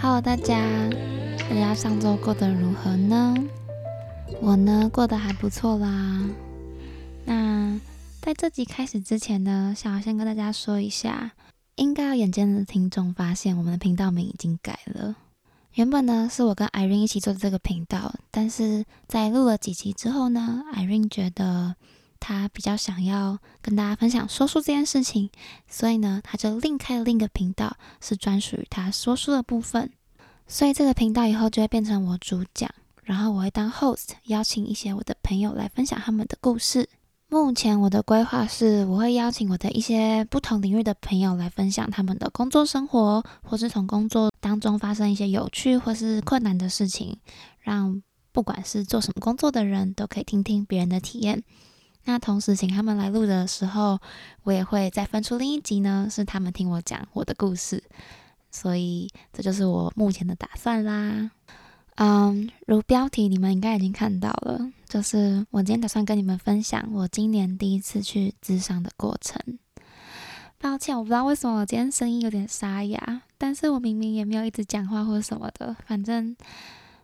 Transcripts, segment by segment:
Hello，大家，大家上周过得如何呢？我呢，过得还不错啦。那在这集开始之前呢，想要先跟大家说一下，应该要眼尖的听众发现，我们的频道名已经改了。原本呢，是我跟 Irene 一起做的这个频道，但是在录了几集之后呢，Irene 觉得他比较想要跟大家分享说书这件事情，所以呢，他就另开了另一个频道，是专属于他说书的部分。所以这个频道以后就会变成我主讲，然后我会当 host，邀请一些我的朋友来分享他们的故事。目前我的规划是，我会邀请我的一些不同领域的朋友来分享他们的工作生活，或是从工作当中发生一些有趣或是困难的事情，让不管是做什么工作的人都可以听听别人的体验。那同时请他们来录的时候，我也会再分出另一集呢，是他们听我讲我的故事。所以这就是我目前的打算啦。嗯，如标题你们应该已经看到了，就是我今天打算跟你们分享我今年第一次去咨商的过程。抱歉，我不知道为什么我今天声音有点沙哑，但是我明明也没有一直讲话或什么的，反正，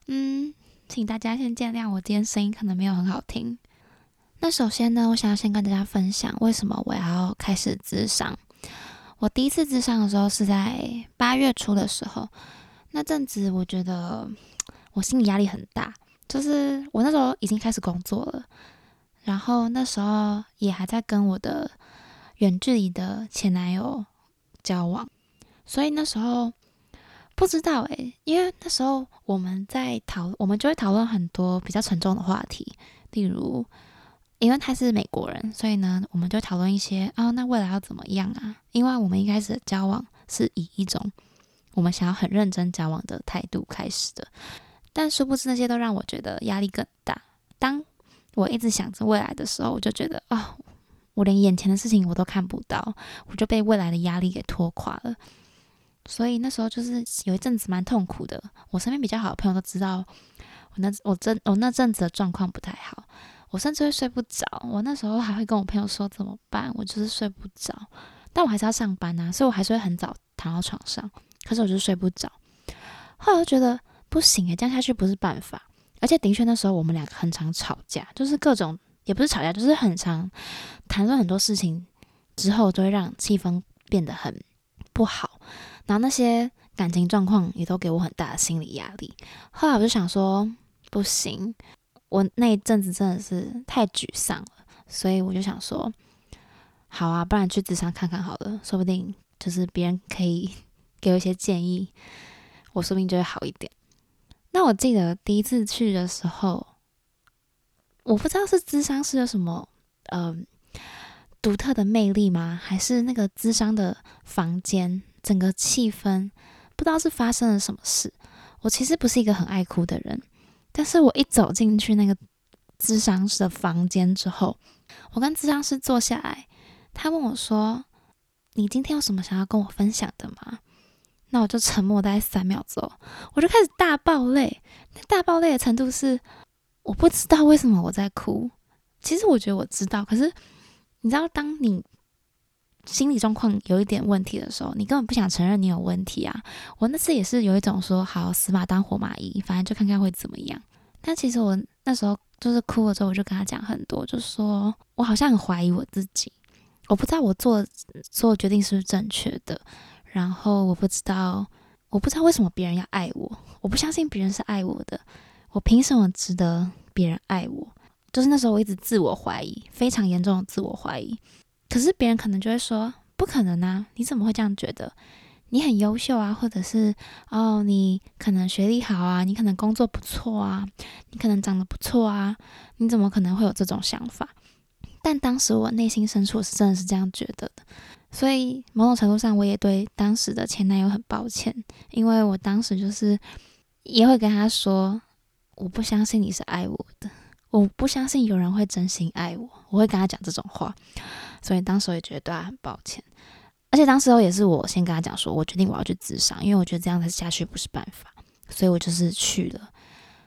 嗯，请大家先见谅，我今天声音可能没有很好听。那首先呢，我想要先跟大家分享为什么我要开始咨商。我第一次咨商的时候是在八月初的时候，那阵子我觉得。我心理压力很大，就是我那时候已经开始工作了，然后那时候也还在跟我的远距离的前男友交往，所以那时候不知道诶，因为那时候我们在讨，我们就会讨论很多比较沉重的话题，例如，因为他是美国人，所以呢，我们就讨论一些啊，那未来要怎么样啊？因为我们一开始的交往是以一种我们想要很认真交往的态度开始的。但殊不知，那些都让我觉得压力更大。当我一直想着未来的时候，我就觉得啊，我连眼前的事情我都看不到，我就被未来的压力给拖垮了。所以那时候就是有一阵子蛮痛苦的。我身边比较好的朋友都知道，我那我真我那阵子的状况不太好，我甚至会睡不着。我那时候还会跟我朋友说怎么办，我就是睡不着。但我还是要上班啊，所以我还是会很早躺到床上，可是我就睡不着。后来我觉得。不行诶，这样下去不是办法。而且的确那时候我们两个很常吵架，就是各种也不是吵架，就是很常谈论很多事情之后，都会让气氛变得很不好。然后那些感情状况也都给我很大的心理压力。后来我就想说，不行，我那一阵子真的是太沮丧了，所以我就想说，好啊，不然去智商看看好了，说不定就是别人可以 给我一些建议，我说不定就会好一点。那我记得第一次去的时候，我不知道是智商是有什么呃独特的魅力吗？还是那个智商的房间整个气氛，不知道是发生了什么事。我其实不是一个很爱哭的人，但是我一走进去那个智商室的房间之后，我跟智商师坐下来，他问我说：“你今天有什么想要跟我分享的吗？”那我就沉默大概三秒钟，我就开始大爆泪。大爆泪的程度是，我不知道为什么我在哭。其实我觉得我知道，可是你知道，当你心理状况有一点问题的时候，你根本不想承认你有问题啊。我那次也是有一种说，好死马当活马医，反正就看看会怎么样。但其实我那时候就是哭了之后，我就跟他讲很多，就说我好像很怀疑我自己，我不知道我做做决定是不是正确的。然后我不知道，我不知道为什么别人要爱我，我不相信别人是爱我的，我凭什么值得别人爱我？就是那时候我一直自我怀疑，非常严重的自我怀疑。可是别人可能就会说，不可能啊，你怎么会这样觉得？你很优秀啊，或者是哦，你可能学历好啊，你可能工作不错啊，你可能长得不错啊，你怎么可能会有这种想法？但当时我内心深处是真的是这样觉得的。所以某种程度上，我也对当时的前男友很抱歉，因为我当时就是也会跟他说，我不相信你是爱我的，我不相信有人会真心爱我，我会跟他讲这种话。所以当时我也觉得对他很抱歉，而且当时候也是我先跟他讲说，我决定我要去自伤，因为我觉得这样子下去不是办法，所以我就是去了。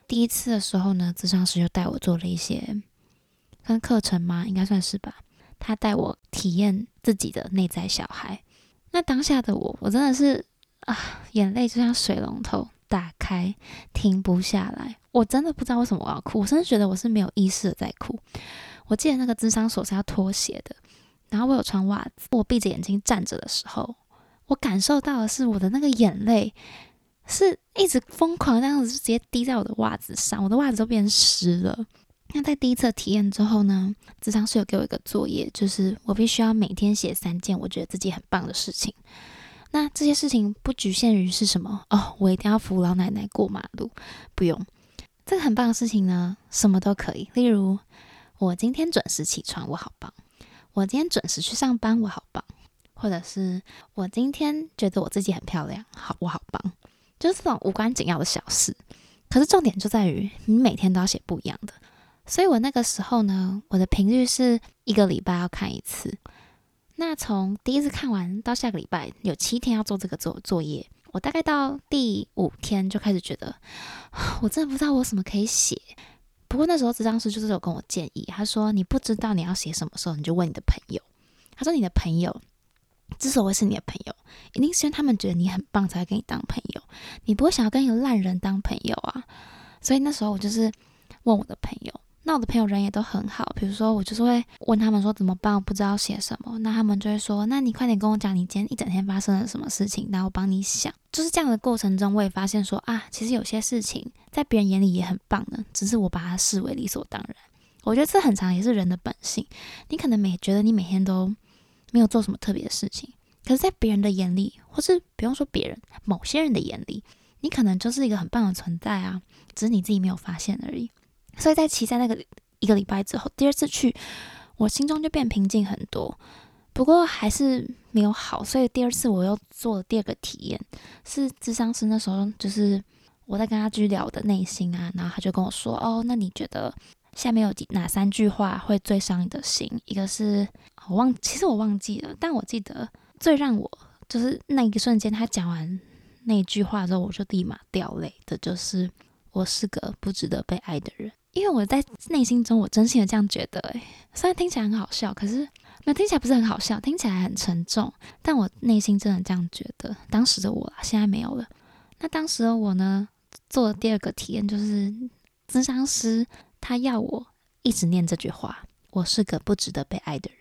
第一次的时候呢，自伤师就带我做了一些跟课程吗？应该算是吧。他带我体验自己的内在小孩。那当下的我，我真的是啊，眼泪就像水龙头打开，停不下来。我真的不知道为什么我要哭，我甚至觉得我是没有意识的在哭。我记得那个智商所是要脱鞋的，然后我有穿袜子。我闭着眼睛站着的时候，我感受到的是我的那个眼泪是一直疯狂这样子，直接滴在我的袜子上，我的袜子都变湿了。那在第一次体验之后呢，智商是有给我一个作业，就是我必须要每天写三件我觉得自己很棒的事情。那这些事情不局限于是什么哦，我一定要扶老奶奶过马路，不用。这个很棒的事情呢，什么都可以，例如。我今天准时起床，我好棒；我今天准时去上班，我好棒；或者是我今天觉得我自己很漂亮，好，我好棒。就是这种无关紧要的小事，可是重点就在于你每天都要写不一样的。所以我那个时候呢，我的频率是一个礼拜要看一次。那从第一次看完到下个礼拜有七天要做这个作作业，我大概到第五天就开始觉得，我真的不知道我什么可以写。不过那时候，智商师就是有跟我建议，他说：“你不知道你要写什么时候，你就问你的朋友。”他说：“你的朋友之所以是你的朋友，一定是因为他们觉得你很棒，才会跟你当朋友。你不会想要跟一个烂人当朋友啊。”所以那时候我就是问我的朋友。那我的朋友人也都很好，比如说我就是会问他们说怎么办，我不知道写什么，那他们就会说，那你快点跟我讲你今天一整天发生了什么事情，然后我帮你想。就是这样的过程中，我也发现说啊，其实有些事情在别人眼里也很棒的，只是我把它视为理所当然。我觉得这很长也是人的本性。你可能每觉得你每天都没有做什么特别的事情，可是在别人的眼里，或是不用说别人，某些人的眼里，你可能就是一个很棒的存在啊，只是你自己没有发现而已。所以在骑在那个一个礼拜之后，第二次去，我心中就变平静很多。不过还是没有好，所以第二次我又做了第二个体验，是智商师那时候就是我在跟他去聊的内心啊，然后他就跟我说：“哦，那你觉得下面有几哪三句话会最伤你的心？一个是我忘，其实我忘记了，但我记得最让我就是那一瞬间，他讲完那句话之后，我就立马掉泪的，就是我是个不值得被爱的人。”因为我在内心中，我真心的这样觉得，诶，虽然听起来很好笑，可是那听起来不是很好笑，听起来很沉重，但我内心真的这样觉得。当时的我，现在没有了。那当时的我呢，做的第二个体验就是，咨商师他要我一直念这句话：“我是个不值得被爱的人。”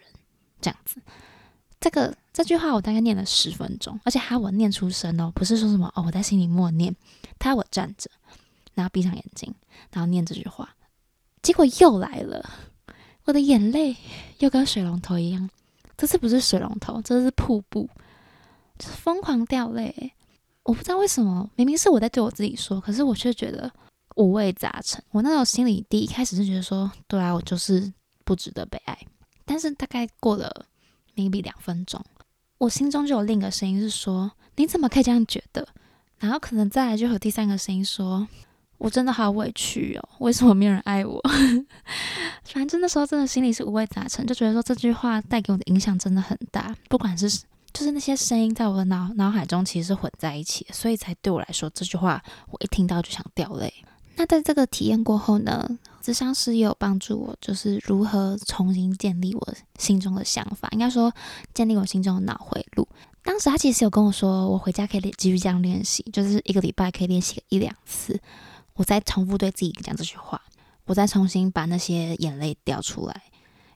这样子，这个这句话我大概念了十分钟，而且还我念出声哦，不是说什么哦，我在心里默念，他要我站着，然后闭上眼睛，然后念这句话。结果又来了，我的眼泪又跟水龙头一样，这次不是水龙头，这是瀑布，就是疯狂掉泪。我不知道为什么，明明是我在对我自己说，可是我却觉得五味杂陈。我那时候心里第一开始是觉得说，对啊，我就是不值得被爱。但是大概过了 maybe 两分钟，我心中就有另一个声音是说，你怎么可以这样觉得？然后可能再来就有第三个声音说。我真的好委屈哦，为什么没有人爱我？反正那时候真的心里是五味杂陈，就觉得说这句话带给我的影响真的很大。不管是就是那些声音在我的脑脑海中其实是混在一起，所以才对我来说这句话我一听到就想掉泪。那在这个体验过后呢，智商师也有帮助我，就是如何重新建立我心中的想法，应该说建立我心中的脑回路。当时他其实有跟我说，我回家可以继续这样练习，就是一个礼拜可以练习一两次。我再重复对自己讲这句话，我再重新把那些眼泪掉出来，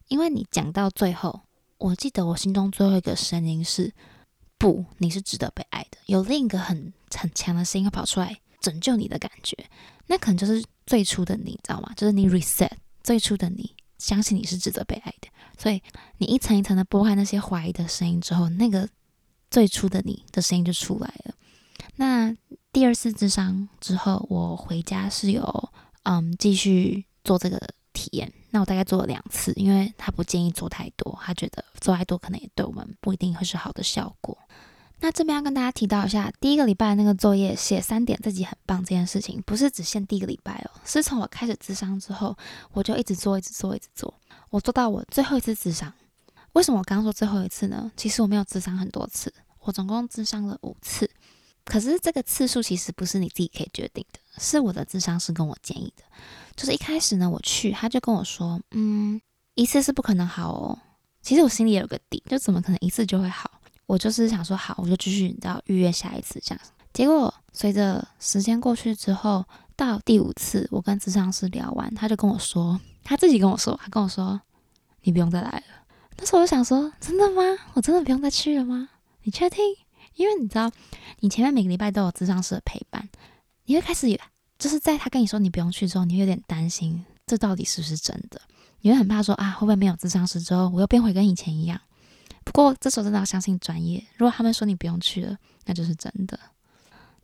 因为你讲到最后，我记得我心中最后一个声音是不，你是值得被爱的。有另一个很很强的声音跑出来拯救你的感觉，那可能就是最初的你，知道吗？就是你 reset 最初的你，相信你是值得被爱的。所以你一层一层的拨开那些怀疑的声音之后，那个最初的你的声音就出来了。那。第二次智商之后，我回家是有嗯继续做这个体验。那我大概做了两次，因为他不建议做太多，他觉得做太多可能也对我们不一定会是好的效果。那这边要跟大家提到一下，第一个礼拜那个作业写三点自己很棒这件事情，不是只限第一个礼拜哦，是从我开始智商之后，我就一直做，一直做，一直做，我做到我最后一次智商。为什么我刚刚说最后一次呢？其实我没有智商很多次，我总共智商了五次。可是这个次数其实不是你自己可以决定的，是我的智商师跟我建议的。就是一开始呢，我去他就跟我说，嗯，一次是不可能好哦。其实我心里也有个底，就怎么可能一次就会好？我就是想说好，我就继续你知道预约下一次这样。结果随着时间过去之后，到第五次我跟智商师聊完，他就跟我说，他自己跟我说，他跟我说你不用再来了。那时候我就想说，真的吗？我真的不用再去了吗？你确定？因为你知道，你前面每个礼拜都有智商师的陪伴，你会开始就是在他跟你说你不用去之后，你会有点担心，这到底是不是真的？你会很怕说啊，会不会没有智商师之后，我又变回跟以前一样？不过这时候真的要相信专业，如果他们说你不用去了，那就是真的。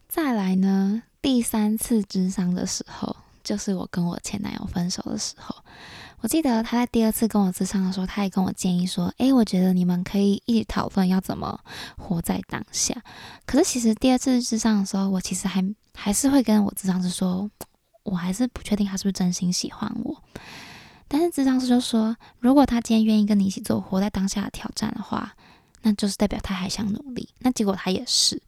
再来呢，第三次智商的时候，就是我跟我前男友分手的时候。我记得他在第二次跟我智商的时候，他也跟我建议说：“诶，我觉得你们可以一起讨论要怎么活在当下。”可是其实第二次智商的时候，我其实还还是会跟我智商师说，我还是不确定他是不是真心喜欢我。但是智商师就说，如果他今天愿意跟你一起做活在当下的挑战的话，那就是代表他还想努力。那结果他也是。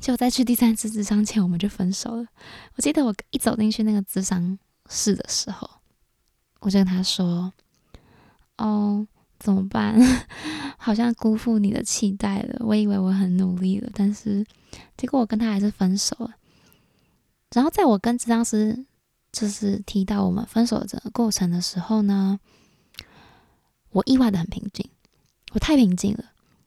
结果在去第三次智商前，我们就分手了。我记得我一走进去那个智商室的时候。我就跟他说：“哦，怎么办？好像辜负你的期待了。我以为我很努力了，但是结果我跟他还是分手了。然后在我跟智商师就是提到我们分手的整个过程的时候呢，我意外的很平静，我太平静了。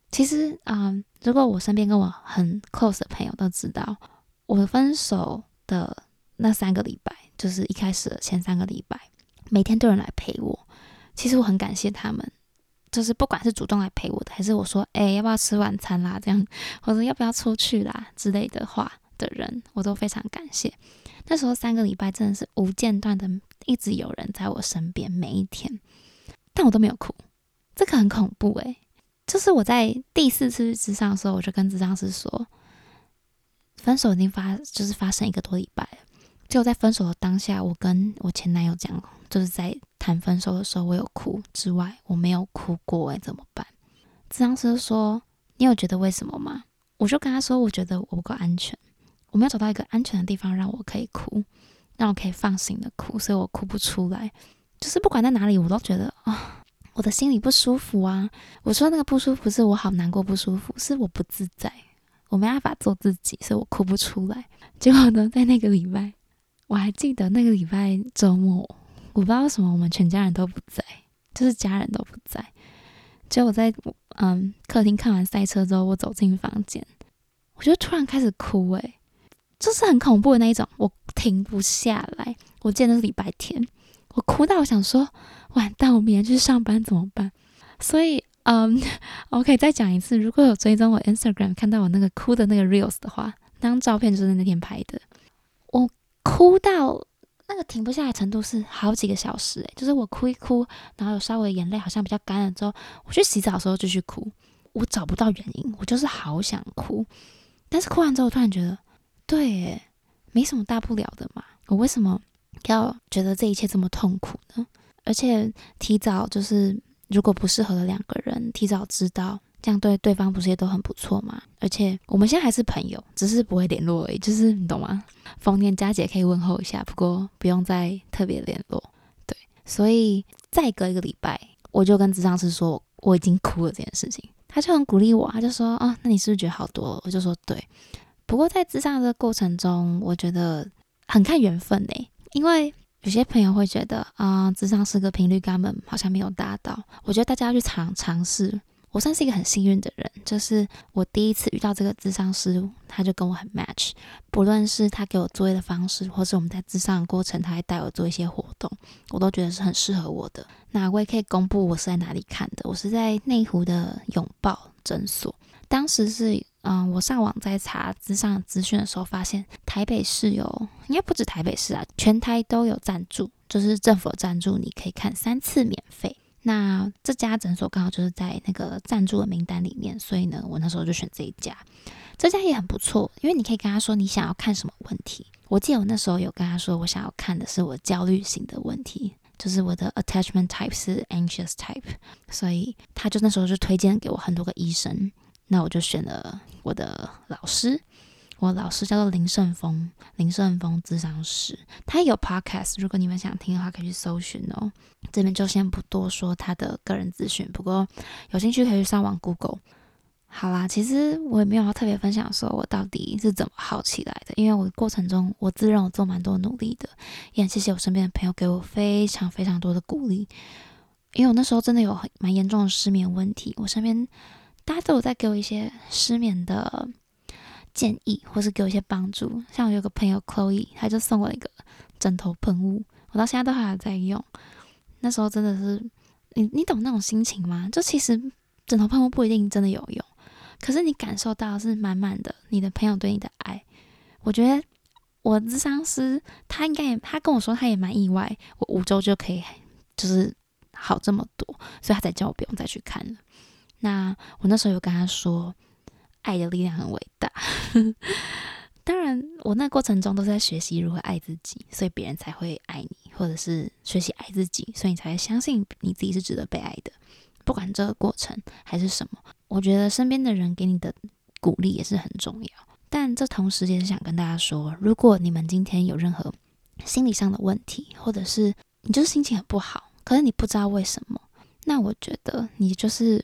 其实啊，如果我身边跟我很 close 的朋友都知道，我分手的那三个礼拜，就是一开始的前三个礼拜。”每天都有人来陪我，其实我很感谢他们，就是不管是主动来陪我的，还是我说，哎，要不要吃晚餐啦，这样，或者要不要出去啦之类的话的人，我都非常感谢。那时候三个礼拜真的是无间断的，一直有人在我身边，每一天，但我都没有哭，这个很恐怖诶。就是我在第四次智商的时候，我就跟智商师说，分手已经发，就是发生一个多礼拜了。就在分手的当下，我跟我前男友讲。就是在谈分手的时候，我有哭之外，我没有哭过哎，怎么办？智商师说：“你有觉得为什么吗？”我就跟他说：“我觉得我不够安全，我没有找到一个安全的地方让我可以哭，让我可以放心的哭，所以我哭不出来。就是不管在哪里，我都觉得啊，我的心里不舒服啊。我说那个不舒服是我好难过不舒服，是我不自在，我没办法做自己，所以我哭不出来。结果呢，在那个礼拜，我还记得那个礼拜周末。”我不知道为什么我们全家人都不在，就是家人都不在。结果在嗯客厅看完赛车之后，我走进房间，我就突然开始哭，诶，就是很恐怖的那一种，我停不下来。我记得是礼拜天，我哭到我想说，完蛋，我明天去上班怎么办？所以嗯，我可以再讲一次，如果有追踪我 Instagram 看到我那个哭的那个 reels 的话，那张照片就是那天拍的，我哭到。那个停不下来程度是好几个小时诶，就是我哭一哭，然后有稍微眼泪好像比较干了之后，我去洗澡的时候继续哭，我找不到原因，我就是好想哭，但是哭完之后突然觉得，对，诶，没什么大不了的嘛，我为什么要觉得这一切这么痛苦呢？而且提早就是如果不适合的两个人，提早知道。这样对对方不是也都很不错吗？而且我们现在还是朋友，只是不会联络而已，就是你懂吗？逢年佳节可以问候一下，不过不用再特别联络。对，所以再隔一个礼拜，我就跟智商师说我已经哭了这件事情，他就很鼓励我，他就说啊，那你是不是觉得好多了？我就说对。不过在智商这个过程中，我觉得很看缘分呢，因为有些朋友会觉得啊，智商是个频率根本好像没有达到，我觉得大家要去尝尝试。我算是一个很幸运的人，就是我第一次遇到这个智商师，他就跟我很 match。不论是他给我作业的方式，或是我们在智商的过程，他还带我做一些活动，我都觉得是很适合我的。那我也可以公布我是在哪里看的，我是在内湖的拥抱诊所。当时是，嗯，我上网在查智商资讯的时候，发现台北市有，应该不止台北市啊，全台都有赞助，就是政府赞助，你可以看三次免费。那这家诊所刚好就是在那个赞助的名单里面，所以呢，我那时候就选这一家。这家也很不错，因为你可以跟他说你想要看什么问题。我记得我那时候有跟他说，我想要看的是我焦虑型的问题，就是我的 attachment type 是 anxious type，所以他就那时候就推荐给我很多个医生。那我就选了我的老师。我老师叫做林胜峰，林胜峰智商师，他有 podcast，如果你们想听的话，可以去搜寻哦。这边就先不多说他的个人资讯，不过有兴趣可以去上网 Google。好啦，其实我也没有要特别分享说我到底是怎么好起来的，因为我过程中我自认我做蛮多努力的，也很谢谢我身边的朋友给我非常非常多的鼓励。因为我那时候真的有很蛮严重的失眠问题，我身边大家都有在给我一些失眠的建议，或是给我一些帮助。像我有个朋友 Chloe，他就送我一个枕头喷雾，我到现在都还在用。那时候真的是，你你懂那种心情吗？就其实枕头喷雾不一定真的有用，可是你感受到是满满的你的朋友对你的爱。我觉得我智商师他应该也，他跟我说他也蛮意外，我五周就可以就是。好这么多，所以他才叫我不用再去看了。那我那时候有跟他说，爱的力量很伟大。当然，我那过程中都是在学习如何爱自己，所以别人才会爱你，或者是学习爱自己，所以你才会相信你自己是值得被爱的。不管这个过程还是什么，我觉得身边的人给你的鼓励也是很重要。但这同时也是想跟大家说，如果你们今天有任何心理上的问题，或者是你就是心情很不好。可是你不知道为什么，那我觉得你就是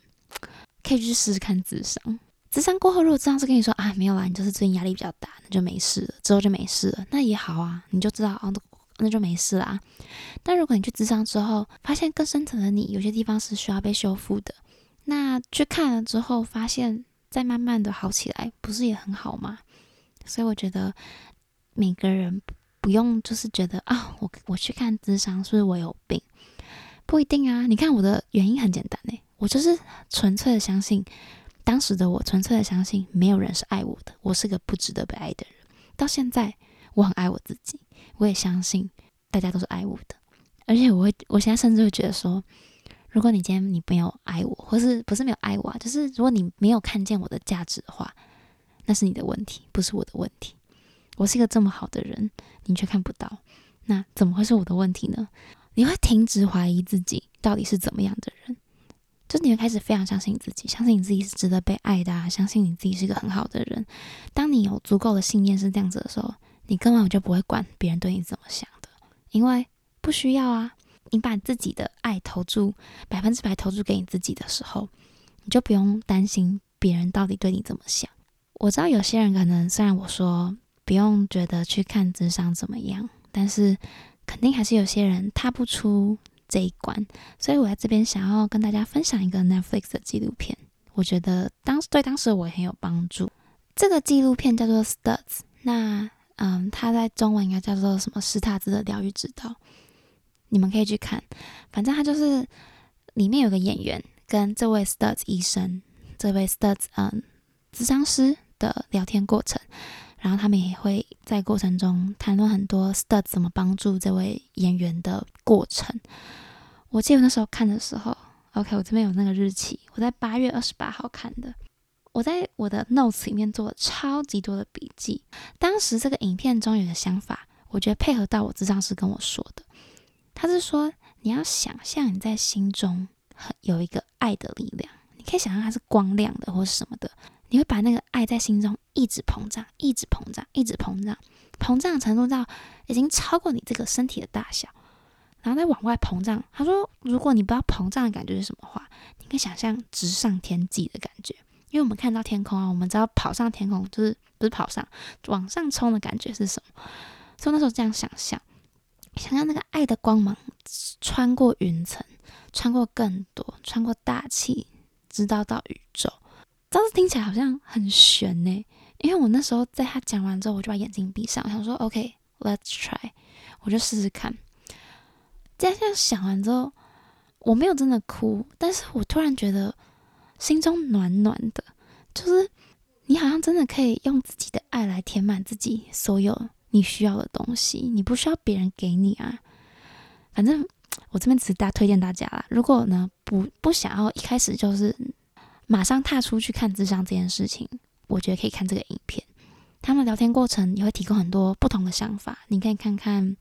可以去试试看智商。智商过后，如果智商是跟你说啊没有啦，你就是最近压力比较大，那就没事了，之后就没事了，那也好啊，你就知道哦，那就没事啦。但如果你去智商之后，发现更深层的你有些地方是需要被修复的，那去看了之后，发现再慢慢的好起来，不是也很好吗？所以我觉得每个人不用就是觉得啊，我我去看智商是不是我有病？不一定啊，你看我的原因很简单诶，我就是纯粹的相信，当时的我纯粹的相信没有人是爱我的，我是个不值得被爱的人。到现在我很爱我自己，我也相信大家都是爱我的，而且我会，我现在甚至会觉得说，如果你今天你没有爱我，或是不是没有爱我啊，就是如果你没有看见我的价值的话，那是你的问题，不是我的问题。我是一个这么好的人，你却看不到，那怎么会是我的问题呢？你会停止怀疑自己到底是怎么样的人，就是你会开始非常相信自己，相信你自己是值得被爱的，啊，相信你自己是一个很好的人。当你有足够的信念是这样子的时候，你根本就不会管别人对你怎么想的，因为不需要啊。你把自己的爱投注百分之百投注给你自己的时候，你就不用担心别人到底对你怎么想。我知道有些人可能虽然我说不用觉得去看智商怎么样，但是。肯定还是有些人踏不出这一关，所以我在这边想要跟大家分享一个 Netflix 的纪录片，我觉得当对当时我很有帮助。这个纪录片叫做 Studs，那嗯，它在中文应该叫做什么？施塔兹的疗愈指导，你们可以去看。反正它就是里面有个演员跟这位 Studs 医生，这位 Studs 嗯，咨商师的聊天过程。然后他们也会在过程中谈论很多 Stud 怎么帮助这位演员的过程。我记得那时候看的时候，OK，我这边有那个日期，我在八月二十八号看的。我在我的 Notes 里面做了超级多的笔记。当时这个影片中有个想法，我觉得配合到我智障师跟我说的，他是说你要想象你在心中很有一个爱的力量，你可以想象它是光亮的或是什么的。你会把那个爱在心中一直膨胀，一直膨胀，一直膨胀，膨胀程度到已经超过你这个身体的大小，然后再往外膨胀。他说，如果你不知道膨胀的感觉是什么话，你可以想象直上天际的感觉，因为我们看到天空啊，我们知道跑上天空就是不是跑上，往上冲的感觉是什么？所以那时候这样想象，想象那个爱的光芒穿过云层，穿过更多，穿过大气，直到到宇宙。当时听起来好像很悬呢，因为我那时候在他讲完之后，我就把眼睛闭上，想说 OK，Let's try，我就试试看。在这样想完之后，我没有真的哭，但是我突然觉得心中暖暖的，就是你好像真的可以用自己的爱来填满自己所有你需要的东西，你不需要别人给你啊。反正我这边只是大推荐大家啦，如果呢不不想要一开始就是。马上踏出去看智商这件事情，我觉得可以看这个影片。他们聊天过程也会提供很多不同的想法，你可以看看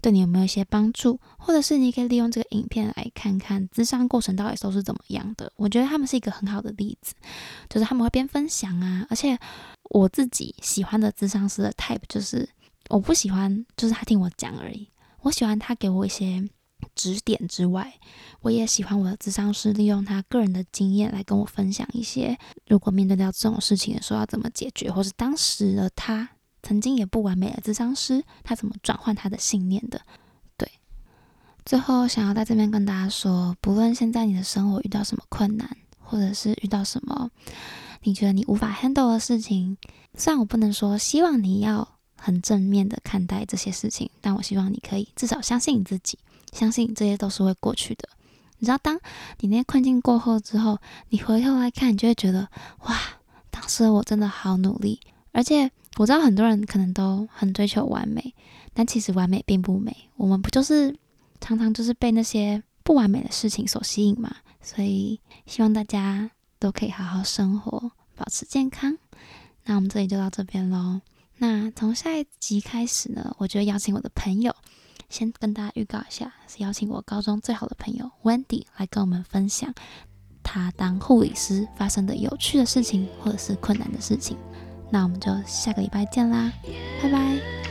对你有没有一些帮助，或者是你可以利用这个影片来看看智商过程到底都是怎么样的。我觉得他们是一个很好的例子，就是他们会边分享啊，而且我自己喜欢的智商师的 type 就是我不喜欢就是他听我讲而已，我喜欢他给我一些。指点之外，我也喜欢我的智商师利用他个人的经验来跟我分享一些，如果面对到这种事情的时候要怎么解决，或是当时的他曾经也不完美的智商师，他怎么转换他的信念的。对，最后想要在这边跟大家说，不论现在你的生活遇到什么困难，或者是遇到什么你觉得你无法 handle 的事情，虽然我不能说希望你要很正面的看待这些事情，但我希望你可以至少相信你自己。相信这些都是会过去的。你知道，当你那些困境过后之后，你回头来看，你就会觉得，哇，当时我真的好努力。而且我知道很多人可能都很追求完美，但其实完美并不美。我们不就是常常就是被那些不完美的事情所吸引嘛？所以希望大家都可以好好生活，保持健康。那我们这里就到这边喽。那从下一集开始呢，我就邀请我的朋友。先跟大家预告一下，是邀请我高中最好的朋友 Wendy 来跟我们分享她当护理师发生的有趣的事情，或者是困难的事情。那我们就下个礼拜见啦，拜拜。